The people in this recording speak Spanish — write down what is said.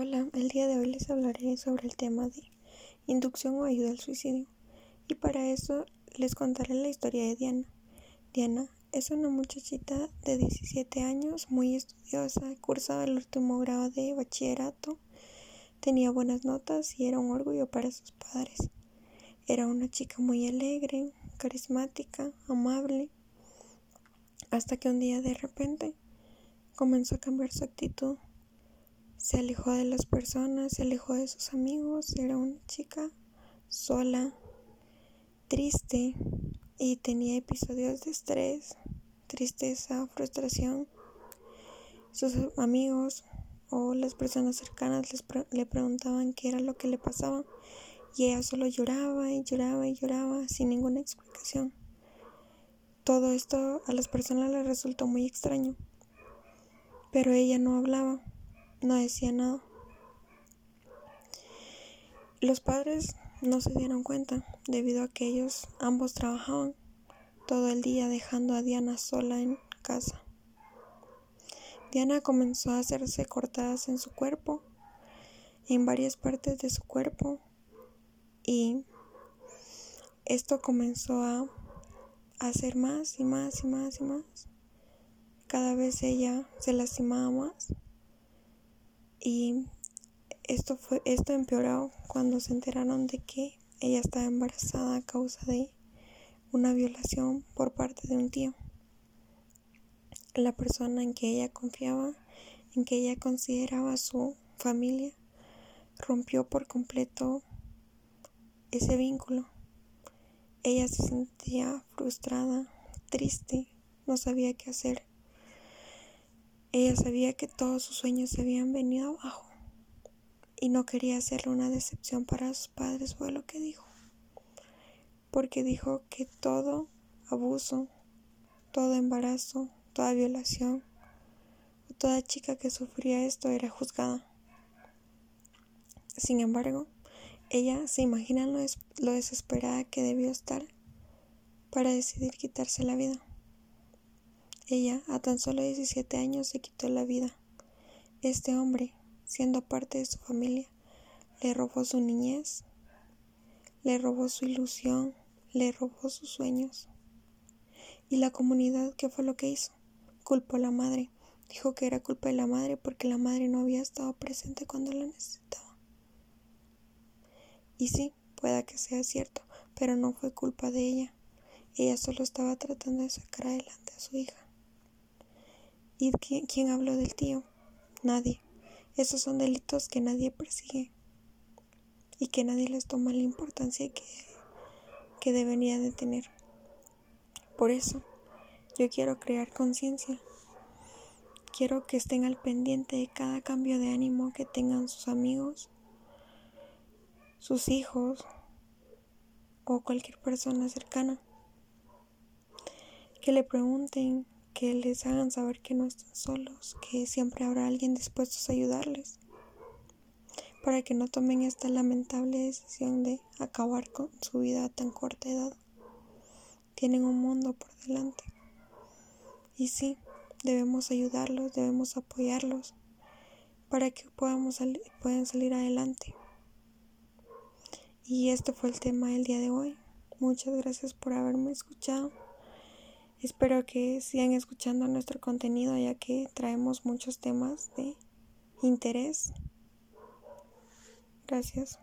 Hola, el día de hoy les hablaré sobre el tema de inducción o ayuda al suicidio. Y para eso les contaré la historia de Diana. Diana es una muchachita de 17 años, muy estudiosa, cursaba el último grado de bachillerato, tenía buenas notas y era un orgullo para sus padres. Era una chica muy alegre, carismática, amable, hasta que un día de repente comenzó a cambiar su actitud se alejó de las personas, se alejó de sus amigos, era una chica sola, triste y tenía episodios de estrés, tristeza, frustración. Sus amigos o las personas cercanas le preguntaban qué era lo que le pasaba y ella solo lloraba y lloraba y lloraba sin ninguna explicación. Todo esto a las personas les resultó muy extraño, pero ella no hablaba no decía nada. Los padres no se dieron cuenta debido a que ellos ambos trabajaban todo el día dejando a Diana sola en casa. Diana comenzó a hacerse cortadas en su cuerpo, en varias partes de su cuerpo, y esto comenzó a hacer más y más y más y más. Cada vez ella se lastimaba más. Y esto fue esto empeoró cuando se enteraron de que ella estaba embarazada a causa de una violación por parte de un tío. La persona en que ella confiaba, en que ella consideraba su familia, rompió por completo ese vínculo. Ella se sentía frustrada, triste, no sabía qué hacer. Ella sabía que todos sus sueños se habían venido abajo y no quería hacerle una decepción para sus padres, fue lo que dijo. Porque dijo que todo abuso, todo embarazo, toda violación, toda chica que sufría esto era juzgada. Sin embargo, ella se imagina lo desesperada que debió estar para decidir quitarse la vida. Ella, a tan solo 17 años, se quitó la vida. Este hombre, siendo parte de su familia, le robó su niñez, le robó su ilusión, le robó sus sueños. Y la comunidad, ¿qué fue lo que hizo? Culpó a la madre. Dijo que era culpa de la madre porque la madre no había estado presente cuando la necesitaba. Y sí, pueda que sea cierto, pero no fue culpa de ella. Ella solo estaba tratando de sacar adelante a su hija. ¿Y quién, habló del tío? Nadie. Esos son delitos que nadie persigue y que nadie les toma la importancia que, que debería de tener. Por eso, yo quiero crear conciencia. Quiero que estén al pendiente de cada cambio de ánimo que tengan sus amigos, sus hijos o cualquier persona cercana. Que le pregunten que les hagan saber que no están solos, que siempre habrá alguien dispuesto a ayudarles, para que no tomen esta lamentable decisión de acabar con su vida tan corta edad. Tienen un mundo por delante. Y sí, debemos ayudarlos, debemos apoyarlos para que podamos puedan salir adelante. Y este fue el tema del día de hoy. Muchas gracias por haberme escuchado. Espero que sigan escuchando nuestro contenido ya que traemos muchos temas de interés. Gracias.